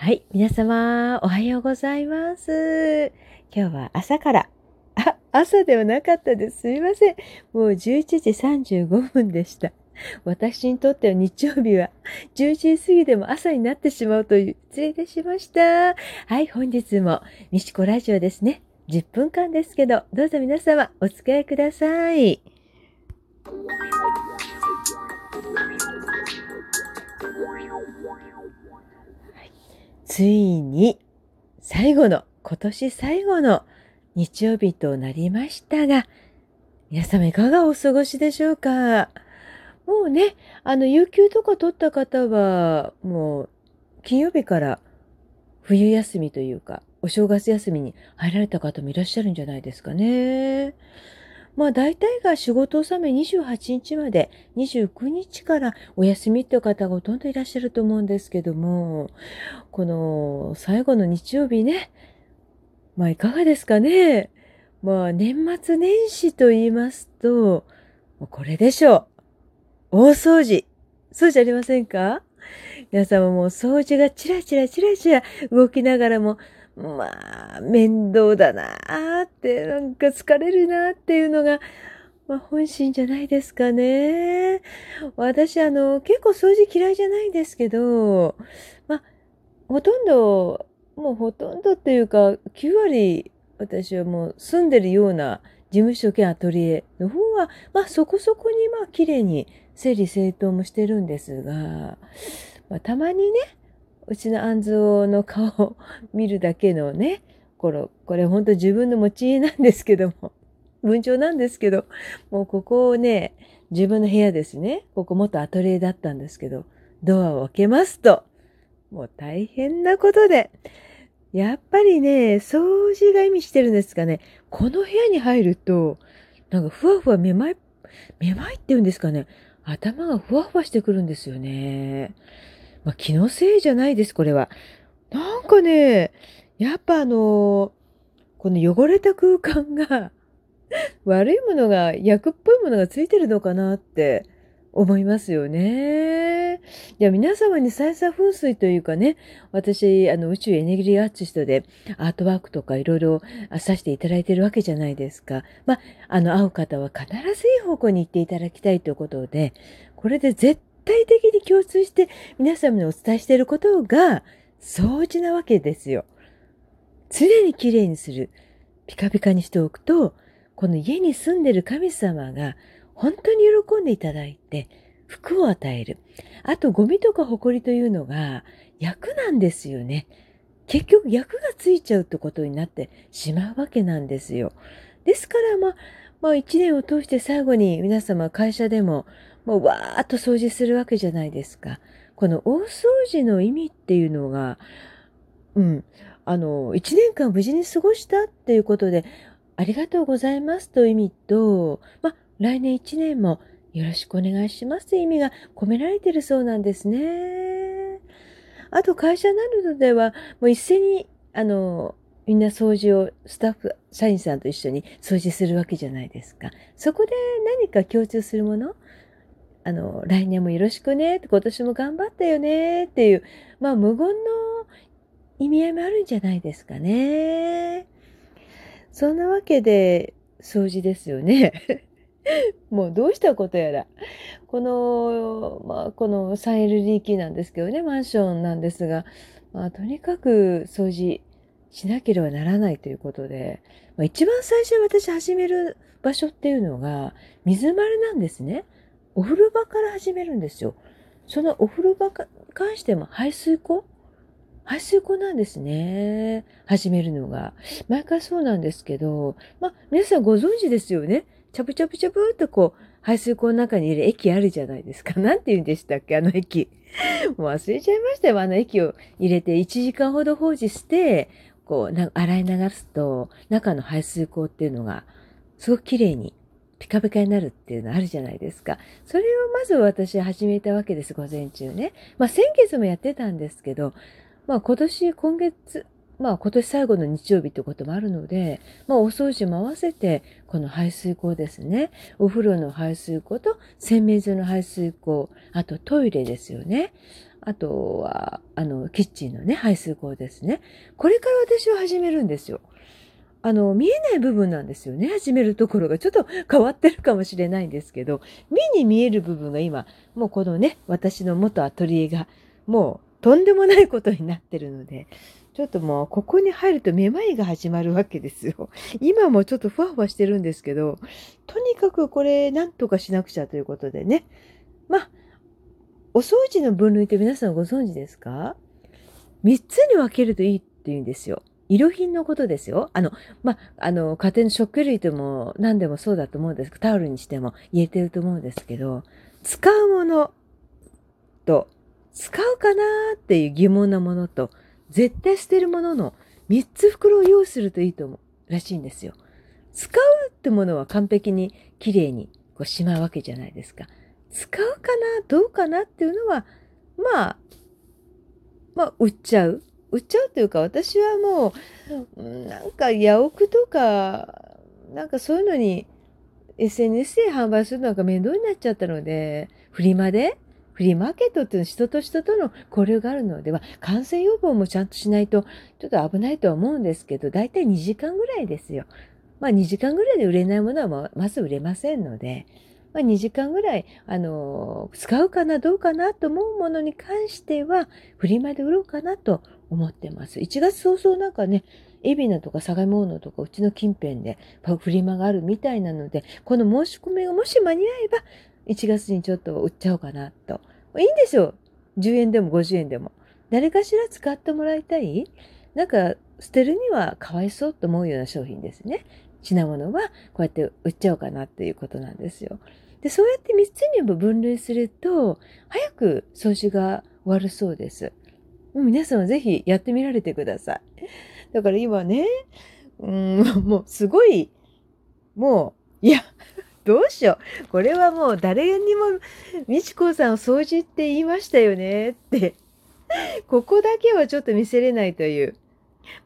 はい。皆様、おはようございます。今日は朝から。あ、朝ではなかったです。すいません。もう11時35分でした。私にとっては日曜日は11時過ぎでも朝になってしまうという失礼いたしました。はい。本日もみしこラジオですね。10分間ですけど、どうぞ皆様お付き合いください。ついに最後の、今年最後の日曜日となりましたが、皆様いかがお過ごしでしょうか？もうね、あの、有給とか取った方は、もう、金曜日から冬休みというか、お正月休みに入られた方もいらっしゃるんじゃないですかね。まあ大体が仕事納め28日まで29日からお休みっていう方がほとんどいらっしゃると思うんですけども、この最後の日曜日ね、まあいかがですかね。まあ年末年始と言いますと、これでしょう。大掃除。そうじゃありませんか？皆様も掃除がチラチラチラチラ動きながらも、まあ、面倒だなーって、なんか疲れるなっていうのが、まあ、本心じゃないですかね。私、あの、結構掃除嫌いじゃないんですけど、まあ、ほとんど、もうほとんどっていうか、9割、私はもう住んでるような事務所兼アトリエの方は、まあ、そこそこに、まあ、綺麗に整理整頓もしてるんですが、まあ、たまにね、うちの安蔵の顔を見るだけのね、これ、これ本当自分の持ち家なんですけども、文鳥なんですけど、もうここをね、自分の部屋ですね、ここ元アトリエだったんですけど、ドアを開けますと、もう大変なことで、やっぱりね、掃除が意味してるんですかね、この部屋に入ると、なんかふわふわめまい、めまいって言うんですかね、頭がふわふわしてくるんですよね。まあ、気のせいじゃないです、これは。なんかね、やっぱあの、この汚れた空間が、悪いものが、薬っぽいものがついてるのかなって思いますよね。いや、皆様に再三噴水というかね、私、あの、宇宙エネルギーアーティストでアートワークとかいろいろさせていただいてるわけじゃないですか。まあ、あの、会う方は必ずいい方向に行っていただきたいということで、これで絶対的に共通して皆様にお伝えしていることが掃除なわけですよ。常にきれいにする。ピカピカにしておくと、この家に住んでる神様が本当に喜んでいただいて福を与える。あとゴミとか埃というのが役なんですよね。結局役がついちゃうってことになってしまうわけなんですよ。ですからまあ、まあ一年を通して最後に皆様会社でももうわーっと掃除するわけじゃないですか。この大掃除の意味っていうのが、うん、あの、一年間無事に過ごしたっていうことで、ありがとうございますという意味と、ま、来年一年もよろしくお願いしますという意味が込められているそうなんですね。あと会社などでは、もう一斉に、あの、みんな掃除をスタッフ、社員さんと一緒に掃除するわけじゃないですか。そこで何か共通するものあの、来年もよろしくね、今年も頑張ったよね、っていう、まあ無言の意味合いもあるんじゃないですかね。そんなわけで、掃除ですよね。もうどうしたことやら。この、まあ、この 3LDK なんですけどね、マンションなんですが、まあ、とにかく掃除しなければならないということで、まあ、一番最初に私始める場所っていうのが、水丸なんですね。お風呂場から始めるんですよ。そのお風呂場に関しても排水溝排水溝なんですね。始めるのが。毎回そうなんですけど、まあ、皆さんご存知ですよね。チャプチャプチャプっとこう、排水溝の中に入れる駅あるじゃないですか。なんて言うんでしたっけ？あの駅。もう忘れちゃいましたよ。あの駅を入れて1時間ほど放置して、こう、洗い流すと、中の排水溝っていうのが、すごく綺麗にピカピカになるっていうのあるじゃないですか。それをまず私始めたわけです、午前中ね。まあ先月もやってたんですけど、まあ今年、今月、まあ今年最後の日曜日ってこともあるので、まあお掃除も合わせて、この排水溝ですね。お風呂の排水溝と洗面所の排水溝、あとトイレですよね。あとは、あの、キッチンのね、排水口ですね。これから私は始めるんですよ。あの、見えない部分なんですよね。始めるところがちょっと変わってるかもしれないんですけど、目に見える部分が今、もうこのね、私の元アトリエが、もうとんでもないことになってるので、ちょっともうここに入るとめまいが始まるわけですよ。今もちょっとふわふわしてるんですけど、とにかくこれなんとかしなくちゃということでね。まあ、お掃除の分類って皆さんご存知ですか ?3 つに分けるといいって言うんですよ。衣料品のことですよ。あの、まあ、の、家庭の食類とも何でもそうだと思うんですけどタオルにしても言えてると思うんですけど、使うものと、使うかなーっていう疑問なものと、絶対捨てるものの3つ袋を用意するといいと思うらしいんですよ。使うってものは完璧に綺麗にこうしまうわけじゃないですか。使うかなどうかなっていうのは、まあ、まあ、売っちゃう。売っちゃうというか、私はもう、なんか、八億とか、なんかそういうのに、SNS で販売するのが面倒になっちゃったので、フリマで？フリーマーケットっていうのは人と人との交流があるのでは、感染予防もちゃんとしないと、ちょっと危ないとは思うんですけど、だいたい2時間ぐらいですよ。まあ2時間ぐらいで売れないものはまず売れませんので、まあ、2時間ぐらい、あの、使うかな、どうかなと思うものに関しては、フリマで売ろうかなと思ってます。1月早々なんかね、海老名とか相模大野とかうちの近辺でフリマがあるみたいなので、この申し込みがもし間に合えば、1月にちょっと売っちゃおうかなと。いいんですよ。10円でも50円でも。誰かしら使ってもらいたい？なんか、捨てるにはかわいそうと思うような商品ですね。品物はこうやって売っちゃおうかなっていうことなんですよ。で、そうやって3つにも分類すると、早く掃除が終わるそうです。皆さんはぜひやってみられてください。だから今ね、うん、もうすごい、もう、いや、どうしよう。これはもう誰にも、みちこさんを掃除って言いましたよねって。ここだけはちょっと見せれないという、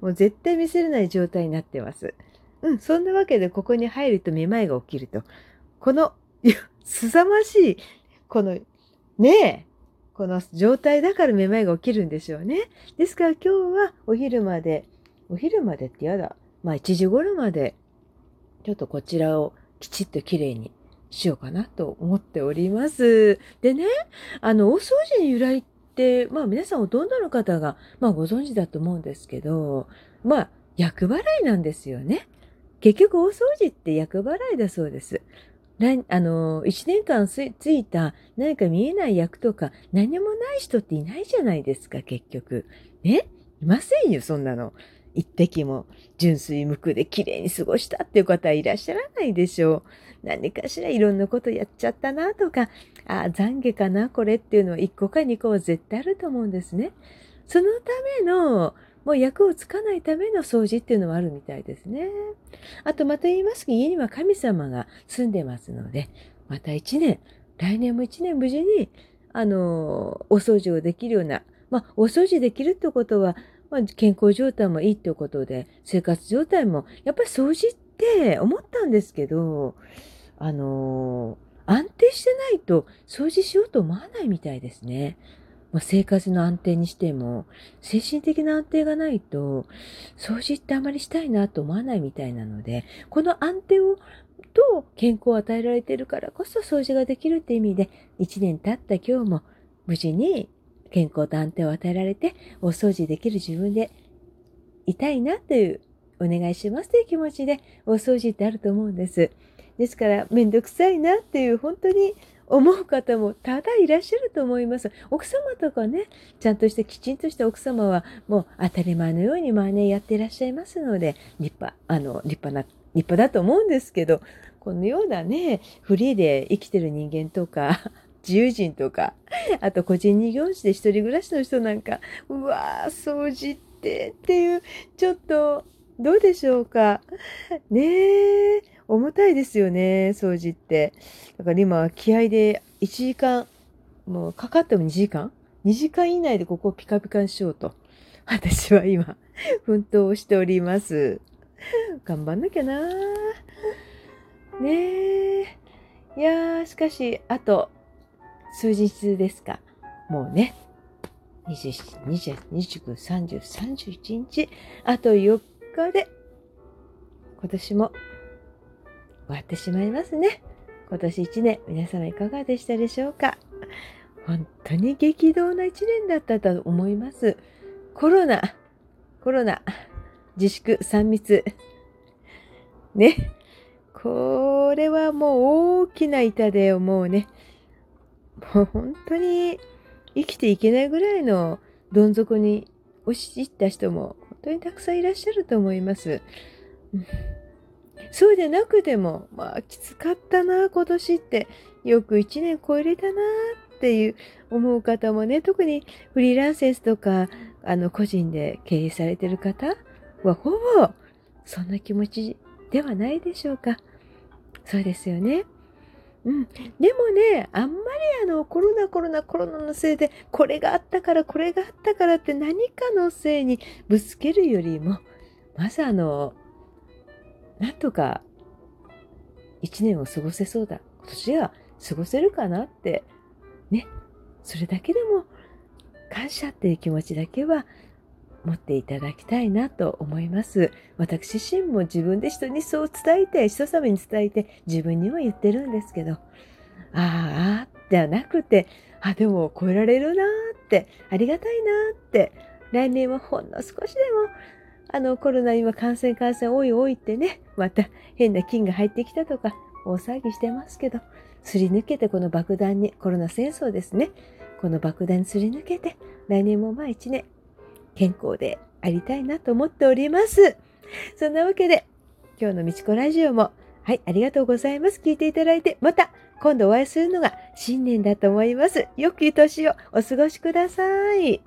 もう絶対見せれない状態になってます。うん、そんなわけでここに入るとめまいが起きると。このいや、すさましい、この、ねえ、この状態だからめまいが起きるんでしょうね。ですから今日はお昼まで、お昼までってやだ。まあ1時頃まで、ちょっとこちらをきちっときれいにしようかなと思っております。でね、あの、大掃除に由来って、まあ皆さんほとんどの方が、まあご存知だと思うんですけど、まあ、厄払いなんですよね。結局大掃除って厄払いだそうです。あの、一年間ついた何か見えない役とか何もない人っていないじゃないですか、結局。ね？いませんよ、そんなの。一滴も純粋無垢で綺麗に過ごしたっていう方はいらっしゃらないでしょう。何かしらいろんなことやっちゃったなとか、ああ、懺悔かな、これっていうのは一個か二個は絶対あると思うんですね。そのためのもう役をつかないための掃除っていうのもあるみたいですね。あとまた言いますけど、家には神様が住んでますので、また一年、来年も一年無事に、あの、お掃除をできるような、まあ、お掃除できるってことは、まあ、健康状態もいいってことで、生活状態も、やっぱり掃除って思ったんですけど、あの安定してないと掃除しようと思わないみたいですね。まあ、生活の安定にしても、精神的な安定がないと、掃除ってあまりしたいなと思わないみたいなので、この安定を、と健康を与えられているからこそ掃除ができるって意味で、一年経った今日も無事に健康と安定を与えられて、お掃除できる自分でいたいなという、お願いしますという気持ちで、お掃除ってあると思うんです。ですから、めんどくさいなっていう、本当に思う方もただいらっしゃると思います。奥様とかね、ちゃんとしてきちんとした奥様はもう当たり前のようにまあね、やっていらっしゃいますので、立派、あの、立派な、立派だと思うんですけど、このようなね、フリーで生きてる人間とか、自由人とか、あと個人事業主で一人暮らしの人なんか、うわー、掃除ってっていう、ちょっと、どうでしょうか。ねえ。重たいですよね、掃除って。だから今、気合で1時間、もうかかっても2時間 ?2 時間以内でここをピカピカにしようと。私は今、奮闘しております。頑張んなきゃなねえ。いやー、しかし、あと、数日ですか。もうね、27、28、29、30、31日、あと4日で、今年も終わってしまいますね。今年1年、皆様いかがでしたでしょうか？本当に激動な1年だったと思います。コロナ、コロナ、自粛、3密。ね。これはもう大きな痛手をもうね、もう本当に生きていけないぐらいのどん底に押し入った人も本当にたくさんいらっしゃると思います。うんそうでなくても、まあ、きつかったな、今年って。よく1年超えれたな、っていう思う方もね、特にフリーランセンスとか、あの、個人で経営されてる方は、ほぼ、そんな気持ちではないでしょうか。そうですよね。うん。でもね、あんまりあの、コロナコロナコロナのせいで、これがあったから、これがあったからって何かのせいにぶつけるよりも、まずあの、なんとか一年を過ごせそうだ。今年は過ごせるかなって、ね。それだけでも感謝っていう気持ちだけは持っていただきたいなと思います。私自身も自分で人にそう伝えて、人様に伝えて自分にも言ってるんですけど、ああ、ではなくて、あ、でも超えられるなって、ありがたいなって、来年はほんの少しでもあのコロナ今感染感染多い多いってね、また変な菌が入ってきたとか大騒ぎしてますけど、すり抜けてこの爆弾に、コロナ戦争ですね。この爆弾すり抜けて、来年もまあ一年健康でありたいなと思っております。そんなわけで、今日のみちこラジオも、はい、ありがとうございます。聞いていただいて、また今度お会いするのが新年だと思います。良き年をお過ごしください。